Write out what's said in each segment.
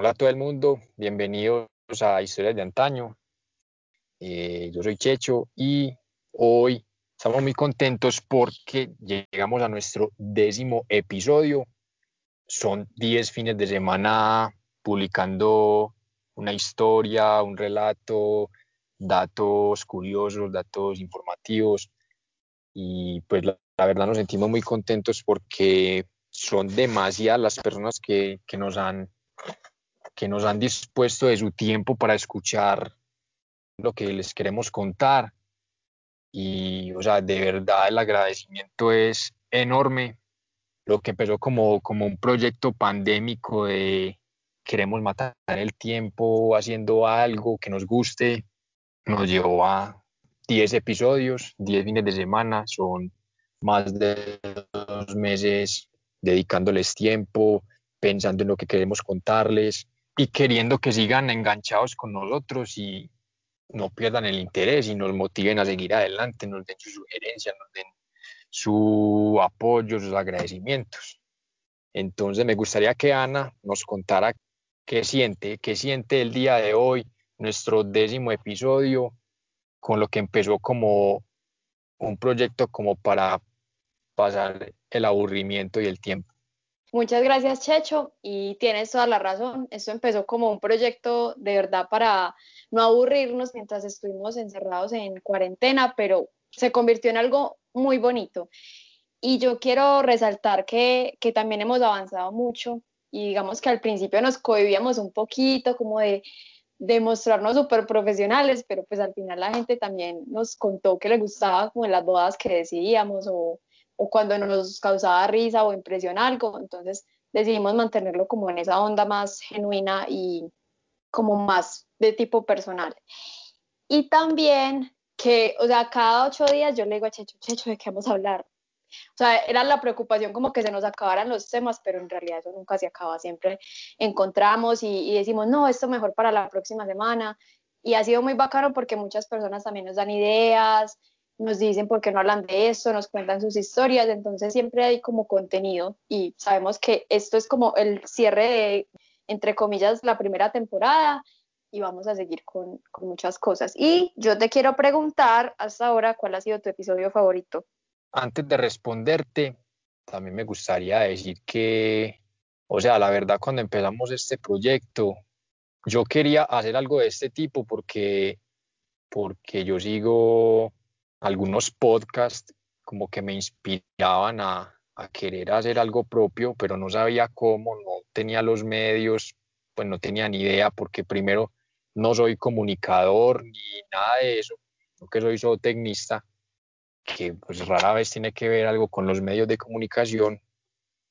Hola a todo el mundo, bienvenidos a Historias de Antaño. Eh, yo soy Checho y hoy estamos muy contentos porque llegamos a nuestro décimo episodio. Son 10 fines de semana publicando una historia, un relato, datos curiosos, datos informativos. Y pues la, verdad nos sentimos muy contentos porque son demasiadas las personas que, que nos han que nos han dispuesto de su tiempo para escuchar lo que les queremos contar. Y, o sea, de verdad el agradecimiento es enorme. Lo que empezó como, como un proyecto pandémico de queremos matar el tiempo haciendo algo que nos guste, nos llevó a 10 episodios, 10 fines de semana, son más de dos meses dedicándoles tiempo, pensando en lo que queremos contarles y queriendo que sigan enganchados con nosotros y no pierdan el interés y nos motiven a seguir adelante, nos den sus sugerencias, nos den su apoyo, sus agradecimientos. Entonces me gustaría que Ana nos contara qué siente, qué siente el día de hoy, nuestro décimo episodio, con lo que empezó como un proyecto como para pasar el aburrimiento y el tiempo. Muchas gracias, Checho, y tienes toda la razón. Esto empezó como un proyecto de verdad para no aburrirnos mientras estuvimos encerrados en cuarentena, pero se convirtió en algo muy bonito. Y yo quiero resaltar que, que también hemos avanzado mucho y digamos que al principio nos cohibíamos un poquito como de, mostrarnos súper profesionales, pero pues al final la gente también nos contó que le gustaba como las bodas que decíamos o o cuando nos causaba risa o impresión algo, entonces decidimos mantenerlo como en esa onda más genuina y como más de tipo personal. Y también que, o sea, cada ocho días yo le digo a Checho, Checho, ¿de qué vamos a hablar? O sea, era la preocupación como que se nos acabaran los temas, pero en realidad eso nunca se acaba. Siempre encontramos y, y, decimos, no, esto mejor para la próxima semana. Y ha sido muy bacano porque muchas personas también nos dan ideas, nos dicen por qué no hablan de esto, nos cuentan sus historias, entonces siempre hay como contenido y sabemos que esto es como el cierre de, entre comillas, la primera temporada y vamos a seguir con, con muchas cosas. Y yo te quiero preguntar hasta ahora cuál ha sido tu episodio favorito. Antes de responderte, también me gustaría decir que, o sea, la verdad cuando empezamos este proyecto, yo quería hacer algo de este tipo porque, porque yo sigo algunos podcasts como que me inspiraban a, a, querer hacer algo propio, pero no sabía cómo, no tenía los medios, pues no tenía ni idea, porque primero no soy comunicador ni nada de eso, que soy zootecnista, que pues rara vez tiene que ver algo con los medios de comunicación.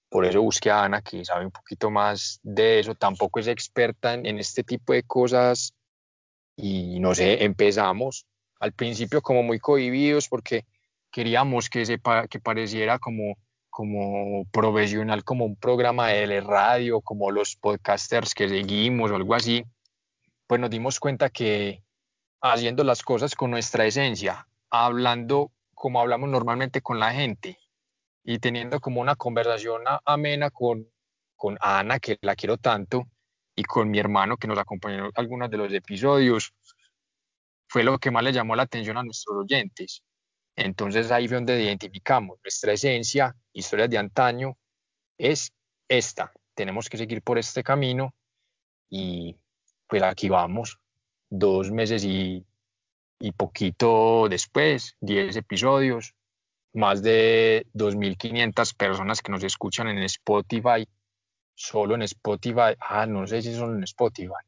Por eso busqué a Ana, que sabe un poquito más de eso, tampoco es experta en, en este tipo de cosas. Y no sé, empezamos al principio como muy cohibidos porque queríamos que, sepa, que pareciera como, como profesional, como un programa de radio, como los podcasters que seguimos o algo así, pues nos dimos cuenta que haciendo las cosas con nuestra esencia, hablando como hablamos normalmente con la gente y teniendo como una conversación amena con, con Ana, que la quiero tanto, y con mi hermano que nos acompañó en algunos de los episodios, fue lo que más le llamó la atención a nuestros oyentes. Entonces ahí fue donde identificamos nuestra esencia, historias de antaño, es esta. Tenemos que seguir por este camino y pues aquí vamos, dos meses y, y poquito después, 10 episodios, más de 2.500 personas que nos escuchan en Spotify, solo en Spotify, ah, no sé si son en Spotify,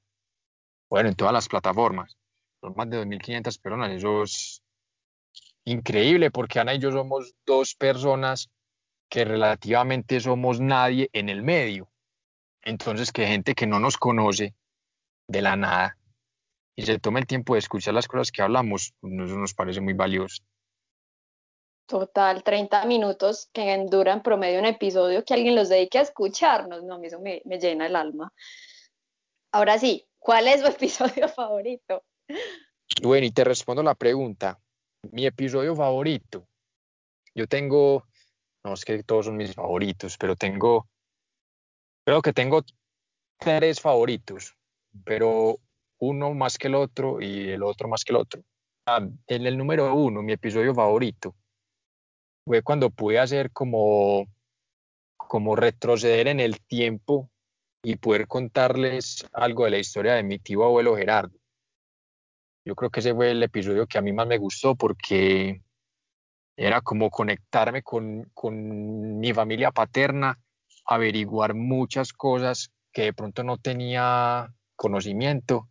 bueno, en todas las plataformas son más de 2.500 personas. Eso es increíble porque Ana y yo somos dos personas que relativamente somos nadie en el medio. Entonces, que gente que no nos conoce de la nada y se tome el tiempo de escuchar las cosas que hablamos, eso nos parece muy valioso. Total, 30 minutos que duran promedio un episodio, que alguien los dedique a escucharnos, no, a mí eso me, me llena el alma. Ahora sí, ¿cuál es su episodio favorito? Bueno, y te respondo la pregunta. Mi episodio favorito. Yo tengo, no es que todos son mis favoritos, pero tengo, creo que tengo tres favoritos, pero uno más que el otro y el otro más que el otro. Ah, en el número uno, mi episodio favorito, fue cuando pude hacer como, como retroceder en el tiempo y poder contarles algo de la historia de mi tío abuelo Gerardo. Yo creo que ese fue el episodio que a mí más me gustó porque era como conectarme con, con mi familia paterna, averiguar muchas cosas que de pronto no tenía conocimiento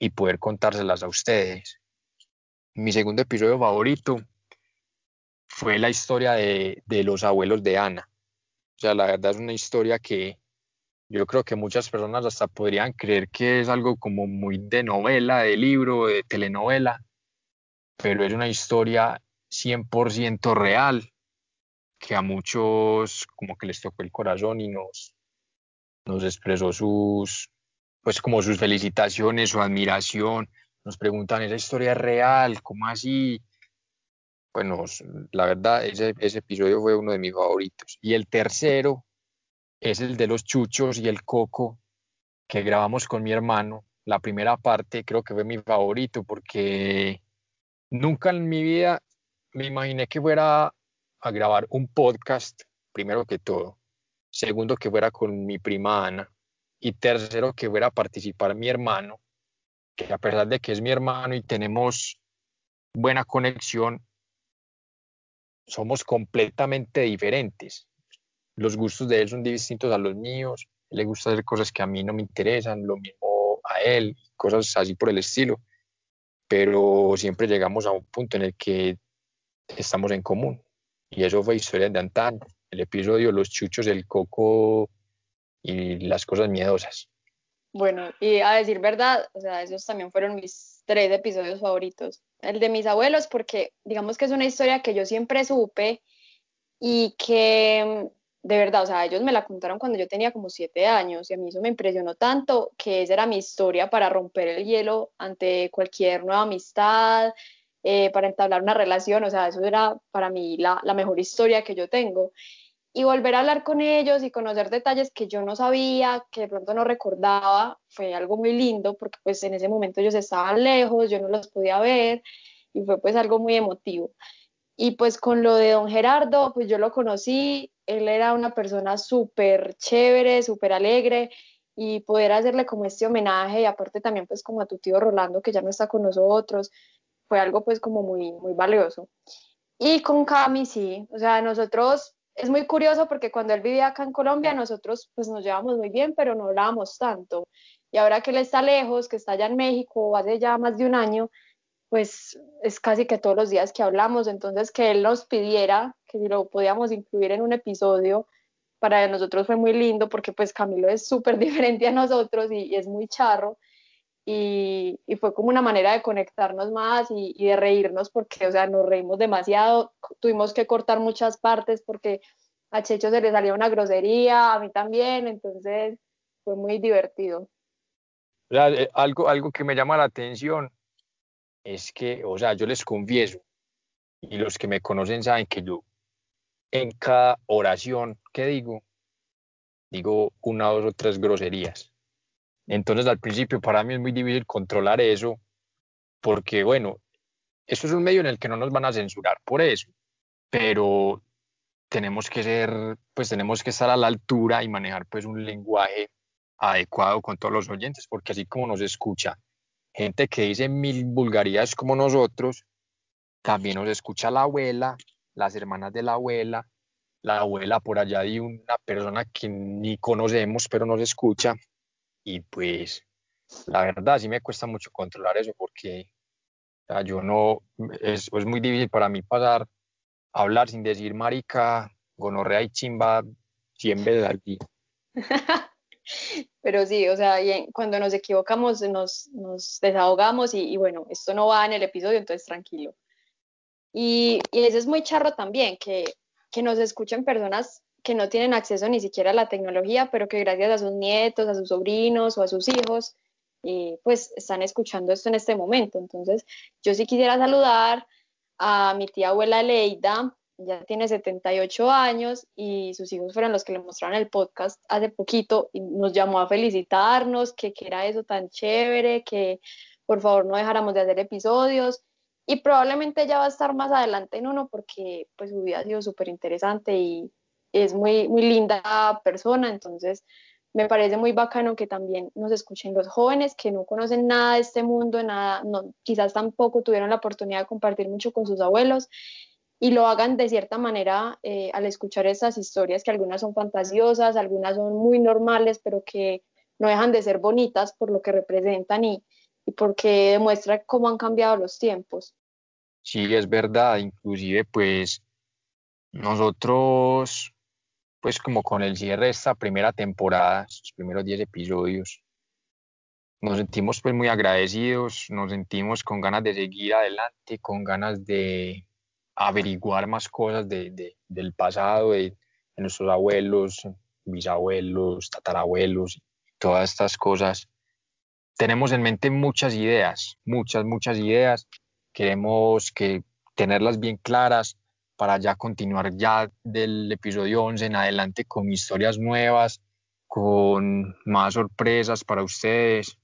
y poder contárselas a ustedes. Mi segundo episodio favorito fue la historia de, de los abuelos de Ana. O sea, la verdad es una historia que yo creo que muchas personas hasta podrían creer que es algo como muy de novela, de libro, de telenovela, pero es una historia 100% real que a muchos como que les tocó el corazón y nos, nos expresó sus, pues como sus felicitaciones, su admiración. Nos preguntan, ¿esa historia es real? ¿Cómo así? Bueno, la verdad, ese, ese episodio fue uno de mis favoritos. Y el tercero es el de los chuchos y el coco que grabamos con mi hermano. La primera parte creo que fue mi favorito porque nunca en mi vida me imaginé que fuera a grabar un podcast, primero que todo. Segundo, que fuera con mi prima Ana. Y tercero, que fuera a participar mi hermano, que a pesar de que es mi hermano y tenemos buena conexión, somos completamente diferentes. Los gustos de él son distintos a los míos. le gusta hacer cosas que a mí no me interesan, lo mismo a él, cosas así por el estilo. Pero siempre llegamos a un punto en el que estamos en común. Y eso fue historia de antaño. El episodio Los chuchos, el coco y las cosas miedosas. Bueno, y a decir verdad, o sea, esos también fueron mis tres episodios favoritos. El de mis abuelos, porque digamos que es una historia que yo siempre supe y que de verdad, o sea, ellos me la contaron cuando yo tenía como siete años y a mí eso me impresionó tanto que esa era mi historia para romper el hielo ante cualquier nueva amistad, eh, para entablar una relación, o sea, eso era para mí la, la mejor historia que yo tengo y volver a hablar con ellos y conocer detalles que yo no sabía, que de pronto no recordaba, fue algo muy lindo porque pues en ese momento ellos estaban lejos, yo no los podía ver y fue pues algo muy emotivo. Y pues con lo de don Gerardo, pues yo lo conocí, él era una persona súper chévere, súper alegre y poder hacerle como este homenaje y aparte también pues como a tu tío Rolando que ya no está con nosotros, fue algo pues como muy, muy valioso. Y con Cami sí, o sea, nosotros es muy curioso porque cuando él vivía acá en Colombia, nosotros pues nos llevamos muy bien, pero no hablábamos tanto. Y ahora que él está lejos, que está allá en México, hace ya más de un año, pues es casi que todos los días que hablamos. Entonces, que él nos pidiera que lo podíamos incluir en un episodio, para nosotros fue muy lindo porque pues Camilo es súper diferente a nosotros y, es muy charro. Y, fue como una manera de conectarnos más y, y, de reírnos porque, o sea, nos reímos demasiado, tuvimos que cortar muchas partes porque a Checho se le salía una grosería, a mí también, entonces fue muy divertido. Eh, algo, algo que me llama la atención es que, o sea, yo les confieso, y los que me conocen saben que yo en cada oración que digo, digo una, dos o tres groserías. Entonces al principio para mí es muy difícil controlar eso, porque bueno, eso es un medio en el que no nos van a censurar por eso, pero tenemos que ser, pues tenemos que estar a la altura y manejar pues un lenguaje adecuado con todos los oyentes, porque así como nos escucha gente que dice mil vulgaridades como nosotros, también nos escucha la abuela, las hermanas de la abuela, la abuela por allá de una persona que ni conocemos, pero nos escucha. Y pues, la verdad, sí me cuesta mucho controlar eso porque yo no, es, muy difícil para mí pasar a hablar sin decir marica, gonorrea y chimba 100 veces al. Pero sí, o sea, cuando nos equivocamos nos, nos desahogamos y, bueno, esto no va en el episodio, entonces tranquilo. Y, y eso es muy charro también, que, que nos escuchen personas que no tienen acceso ni siquiera a la tecnología, pero que gracias a sus nietos, a sus sobrinos o a sus hijos, eh, pues están escuchando esto en este momento. Entonces, yo sí quisiera saludar a mi tía abuela Leida, ella tiene 78 años y sus hijos fueron los que le mostraron el podcast hace poquito y nos llamó a felicitarnos, que, que era eso tan chévere, que por favor no dejáramos de hacer episodios. Y probablemente ella va a estar más adelante en uno porque pues su vida ha sido súper interesante y es muy, muy linda persona, entonces me parece muy bacano que también nos escuchen los jóvenes que no conocen nada de este mundo, nada, no, quizás tampoco tuvieron la oportunidad de compartir mucho con sus abuelos y lo hagan de cierta manera eh, al escuchar esas historias que algunas son fantasiosas, algunas son muy normales, pero que no dejan de ser bonitas por lo que representan y, y porque demuestra cómo han cambiado los tiempos. Sí, es verdad, inclusive pues nosotros pues como con el cierre de esta primera temporada, los primeros 10 episodios, nos sentimos pues muy agradecidos, nos sentimos con ganas de seguir adelante, con ganas de averiguar más cosas de, del pasado, de, nuestros abuelos, bisabuelos, tatarabuelos, todas estas cosas. Tenemos en mente muchas ideas, muchas, muchas ideas. Queremos que tenerlas bien claras, para ya continuar ya del episodio 11 en adelante con historias nuevas, con más sorpresas para ustedes.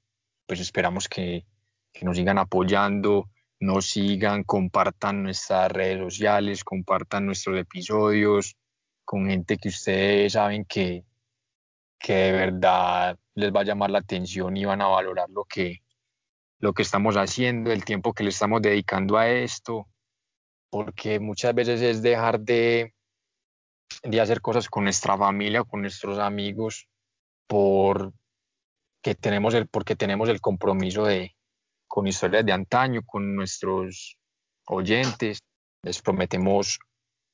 Pues esperamos que, que nos sigan apoyando, nos sigan, compartan nuestras redes sociales, compartan nuestros episodios con gente que ustedes saben que, que de verdad les va a llamar la atención y van a valorar lo que, lo que estamos haciendo, el tiempo que le estamos dedicando a esto porque muchas veces es dejar de, de hacer cosas con nuestra familia con nuestros amigos por que tenemos el, porque tenemos el compromiso de, con historias de antaño, con nuestros oyentes. Les prometemos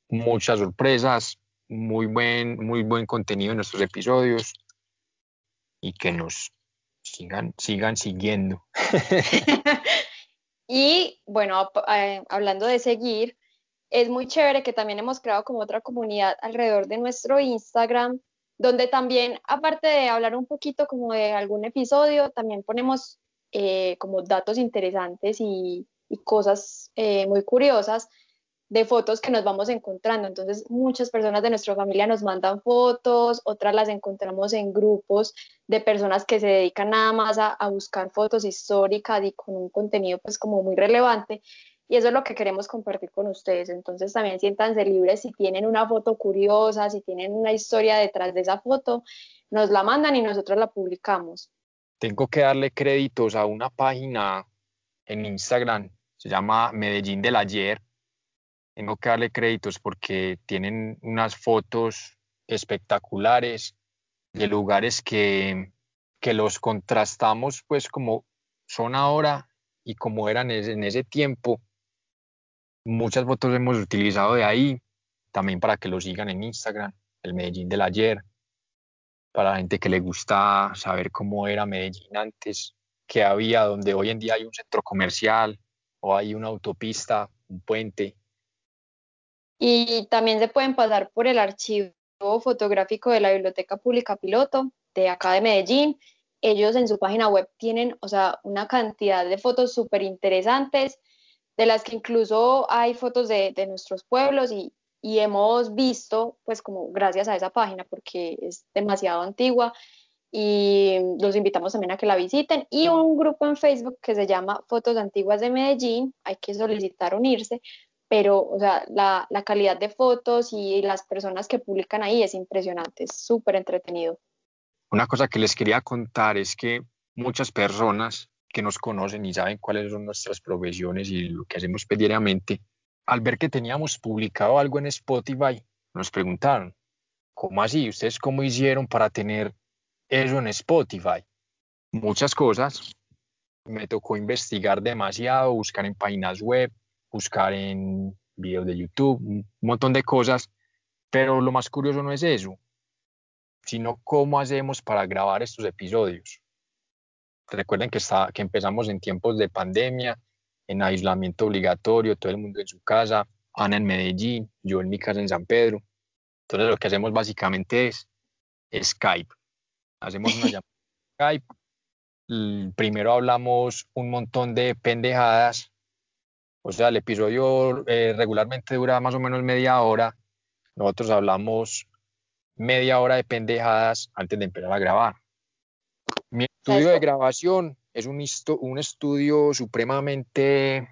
muchas sorpresas, muy buen, muy buen contenido en nuestros episodios y que nos sigan, sigan siguiendo. Y bueno, eh, hablando de seguir, es muy chévere que también hemos creado como otra comunidad alrededor de nuestro Instagram, donde también, aparte de hablar un poquito como de algún episodio, también ponemos eh, como datos interesantes y, cosas eh, muy curiosas de fotos que nos vamos encontrando. Entonces, muchas personas de nuestra familia nos mandan fotos, otras las encontramos en grupos de personas que se dedican nada más a, buscar fotos históricas y con un contenido pues como muy relevante. Y eso es lo que queremos compartir con ustedes. Entonces, también siéntanse libres si tienen una foto curiosa, si tienen una historia detrás de esa foto, nos la mandan y nosotros la publicamos. Tengo que darle créditos a una página en Instagram, se llama Medellín del Ayer tengo que darle créditos porque tienen unas fotos espectaculares de lugares que, que los contrastamos pues como son ahora y como eran en ese tiempo. Muchas fotos hemos utilizado de ahí, también para que lo sigan en Instagram, el Medellín del ayer, para la gente que le gusta saber cómo era Medellín antes, que había, donde hoy en día hay un centro comercial o hay una autopista, un puente, y también se pueden pasar por el archivo fotográfico de la Biblioteca Pública Piloto de acá de Medellín. Ellos en su página web tienen, o sea, una cantidad de fotos súper interesantes, de las que incluso hay fotos de nuestros pueblos y, y, hemos visto, pues como gracias a esa página, porque es demasiado antigua, y los invitamos también a que la visiten. Y un grupo en Facebook que se llama Fotos Antiguas de Medellín, hay que solicitar unirse, pero, o sea, la, la calidad de fotos y las personas que publican ahí es impresionante, es súper entretenido. Una cosa que les quería contar es que muchas personas que nos conocen y saben cuáles son nuestras profesiones y lo que hacemos diariamente, al ver que teníamos publicado algo en Spotify, nos preguntaron, ¿cómo así? ¿Ustedes cómo hicieron para tener eso en Spotify? Muchas cosas. Me tocó investigar demasiado, buscar en páginas web, buscar en videos de YouTube, un montón de cosas, pero lo más curioso no es eso, sino cómo hacemos para grabar estos episodios. Recuerden que, está, que empezamos en tiempos de pandemia, en aislamiento obligatorio, todo el mundo en su casa, Ana en Medellín, yo en mi casa en San Pedro. Entonces lo que hacemos básicamente es Skype. Hacemos una llamada Skype. Primero hablamos un montón de pendejadas O sea, el episodio eh, regularmente dura más o menos media hora. Nosotros hablamos media hora de pendejadas antes de empezar a grabar. Mi estudio de grabación es un, un estudio supremamente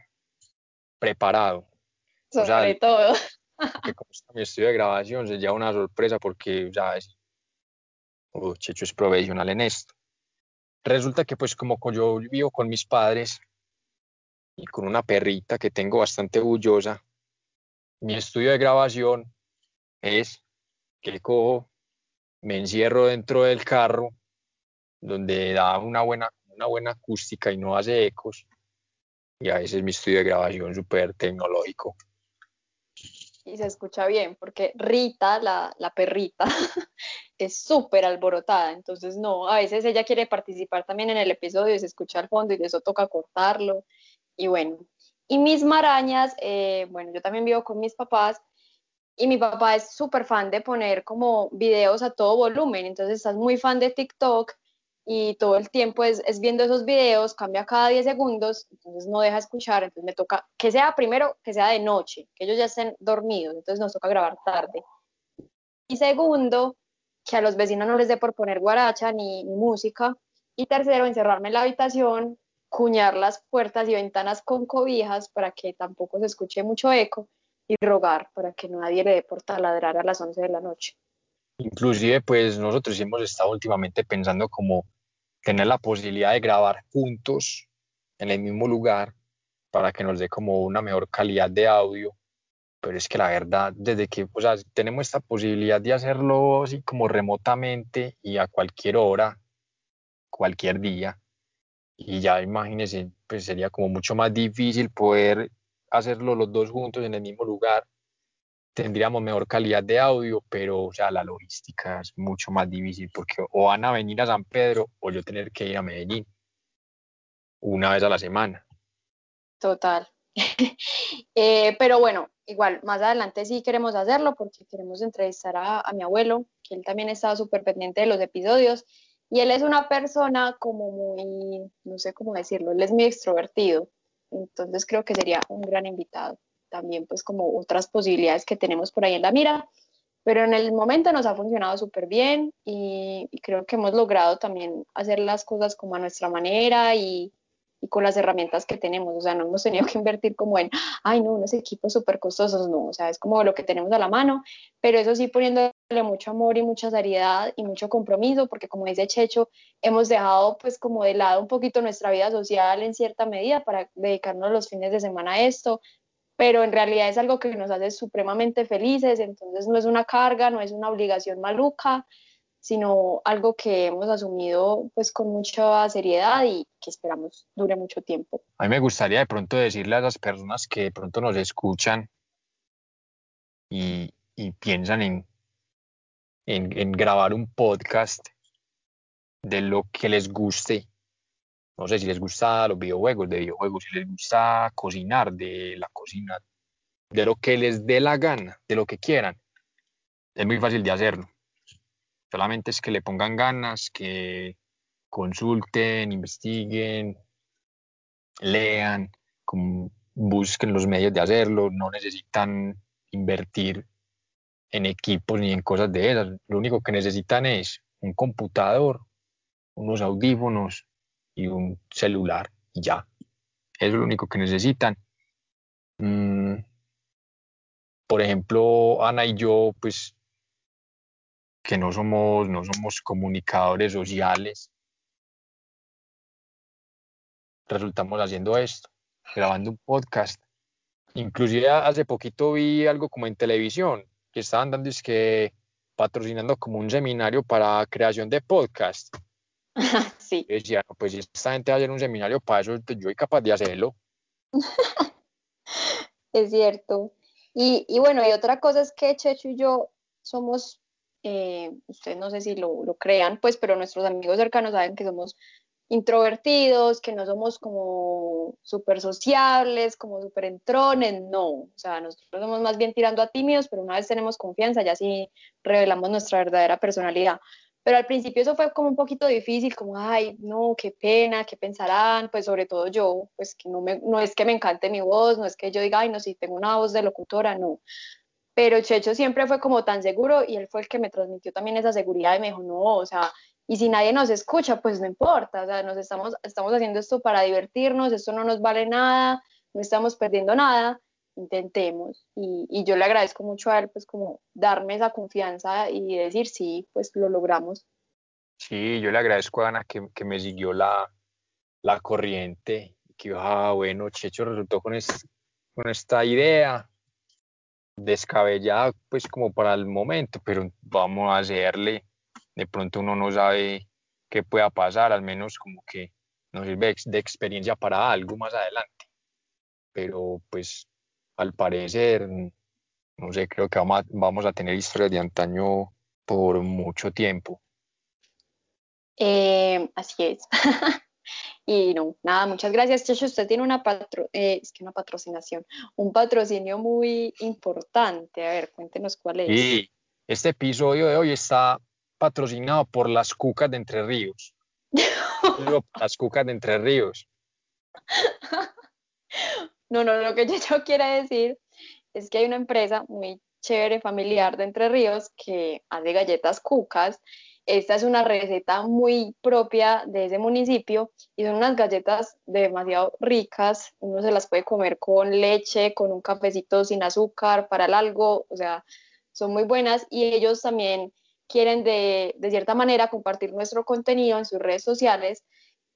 preparado. Sobre todo. Que como está mi estudio de grabación, se lleva una sorpresa porque, ¿sabes? Oh, Checho es profesional en esto. Resulta que pues como yo vivo con mis padres y con una perrita que tengo bastante orgullosa, mi estudio de grabación es que cojo, me encierro dentro del carro, donde da una buena, una buena acústica y no hace ecos, y a veces mi estudio de grabación súper tecnológico. Y se escucha bien, porque Rita, la, la perrita, es súper alborotada, entonces no, a veces ella quiere participar también en el episodio y se escucha al fondo y de eso toca cortarlo, y bueno. Y mis marañas, eh, bueno, yo también vivo con mis papás y mi papá es súper fan de poner como videos a todo volumen, entonces estás muy fan de TikTok y todo el tiempo es, es, viendo esos videos, cambia cada 10 segundos, entonces no deja escuchar, entonces me toca, que sea primero, que sea de noche, que ellos ya estén dormidos, entonces nos toca grabar tarde. Y segundo, que a los vecinos no les dé por poner guaracha ni, ni música. Y tercero, encerrarme en la habitación, cuñar las puertas y ventanas con cobijas para que tampoco se escuche mucho eco y rogar para que nadie le dé por taladrar a las 11 de la noche. Inclusive, pues nosotros hemos estado últimamente pensando como tener la posibilidad de grabar juntos en el mismo lugar para que nos dé como una mejor calidad de audio. Pero es que la verdad, desde que o sea, tenemos esta posibilidad de hacerlo así como remotamente y a cualquier hora, cualquier día, y ya imagínense, pues sería como mucho más difícil poder hacerlo los dos juntos en el mismo lugar. Tendríamos mejor calidad de audio, pero o sea, la logística es mucho más difícil porque o van a venir a San Pedro o yo tener que ir a Medellín una vez a la semana. Total. eh, pero bueno, igual, más adelante sí queremos hacerlo porque queremos entrevistar a, a mi abuelo, que él también estaba súper pendiente de los episodios y él es una persona como muy, no sé cómo decirlo, él es muy extrovertido, entonces creo que sería un gran invitado. También pues como otras posibilidades que tenemos por ahí en la mira, pero en el momento nos ha funcionado súper bien y, y, creo que hemos logrado también hacer las cosas como a nuestra manera y, y con las herramientas que tenemos, o sea, no hemos tenido que invertir como en, ay, no, unos equipos súper costosos, no, o sea, es como lo que tenemos a la mano, pero eso sí poniéndole mucho amor y mucha seriedad y mucho compromiso, porque como dice Checho, hemos dejado pues como de lado un poquito nuestra vida social en cierta medida para dedicarnos los fines de semana a esto, pero en realidad es algo que nos hace supremamente felices, entonces no es una carga, no es una obligación maluca, sino algo que hemos asumido pues con mucha seriedad y que esperamos dure mucho tiempo. A mí me gustaría de pronto decirle a las personas que de pronto nos escuchan y, y piensan en, en, en, grabar un podcast de lo que les guste. No sé si les gusta los videojuegos, de videojuegos, si les gusta cocinar, de la cocina, de lo que les dé la gana, de lo que quieran. Es muy fácil de hacerlo Solamente es que le pongan ganas, que consulten, investiguen, lean, busquen los medios de hacerlo, no necesitan invertir en equipos ni en cosas de esas. Lo único que necesitan es un computador, unos audífonos y un celular ya. Es lo único que necesitan. Mm, por ejemplo, Ana y yo, pues que no somos, no somos comunicadores sociales. Resultamos haciendo esto, grabando un podcast. Inclusive hace poquito vi algo como en televisión, que estaban dando es que patrocinando como un seminario para creación de podcast. Sí. Decía, pues si esta gente va a hacer un seminario para eso, yo soy capaz de hacerlo. es cierto. Y, y bueno, y otra cosa es que Checho y yo somos eh, ustedes no sé si lo, lo, crean, pues, pero nuestros amigos cercanos saben que somos introvertidos, que no somos como súper sociables, como súper entrones, no, o sea, nosotros somos más bien tirando a tímidos, pero una vez tenemos confianza, ya sí revelamos nuestra verdadera personalidad. Pero al principio eso fue como un poquito difícil, como, ay, no, qué pena, qué pensarán, pues sobre todo yo, pues que no, me, no es que me encante mi voz, no es que yo diga, ay, no, si tengo una voz de locutora, no. Pero Checho siempre fue como tan seguro y él fue el que me transmitió también esa seguridad y me dijo, no, o sea, y si nadie nos escucha, pues no importa, o sea, nos estamos, estamos haciendo esto para divertirnos, esto no nos vale nada, no estamos perdiendo nada, intentemos. Y, yo le agradezco mucho a él, pues como darme esa confianza y decir, sí, pues lo logramos. Sí, yo le agradezco a Ana que, me siguió la, la corriente, que ah, bueno, Checho resultó con, con esta idea descabellada, pues como para el momento, pero vamos a hacerle. De pronto uno no sabe qué pueda pasar, al menos como que nos sirve de experiencia para algo más adelante. Pero pues al parecer, no sé, creo que vamos a, tener historias de antaño por mucho tiempo. Eh, así es. y no, nada, muchas gracias, Checho. Usted tiene una, patro eh, es que una patrocinación, un patrocinio muy importante. A ver, cuéntenos cuál es. Y este episodio de hoy está patrocinado por las cucas de Entre Ríos. las cucas de Entre Ríos. No, no, lo que yo quiere decir es que hay una empresa muy chévere, familiar de Entre Ríos, que hace galletas cucas. Esta es una receta muy propia de ese municipio y son unas galletas demasiado ricas. Uno se las puede comer con leche, con un cafecito sin azúcar, para el algo, o sea, son muy buenas y ellos también quieren de, de cierta manera compartir nuestro contenido en sus redes sociales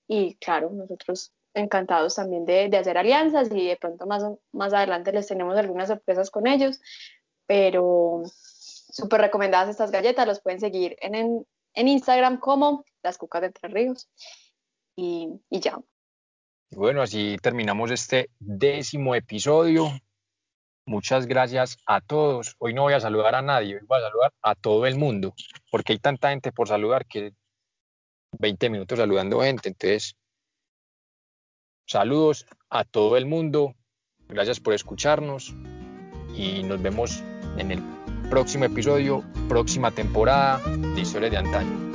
y claro, nosotros encantados también de, de, hacer alianzas y de pronto más, más adelante les tenemos algunas sorpresas con ellos, pero súper recomendadas estas galletas, los pueden seguir en, en, en, Instagram como las cucas de Tres Ríos y, y ya. Bueno, así terminamos este décimo episodio. Muchas gracias a todos. Hoy no voy a saludar a nadie, hoy voy a saludar a todo el mundo, porque hay tanta gente por saludar que 20 minutos saludando gente, entonces Saludos a todo el mundo. Gracias por escucharnos y nos vemos en el próximo episodio, próxima temporada de Historia de Antaño.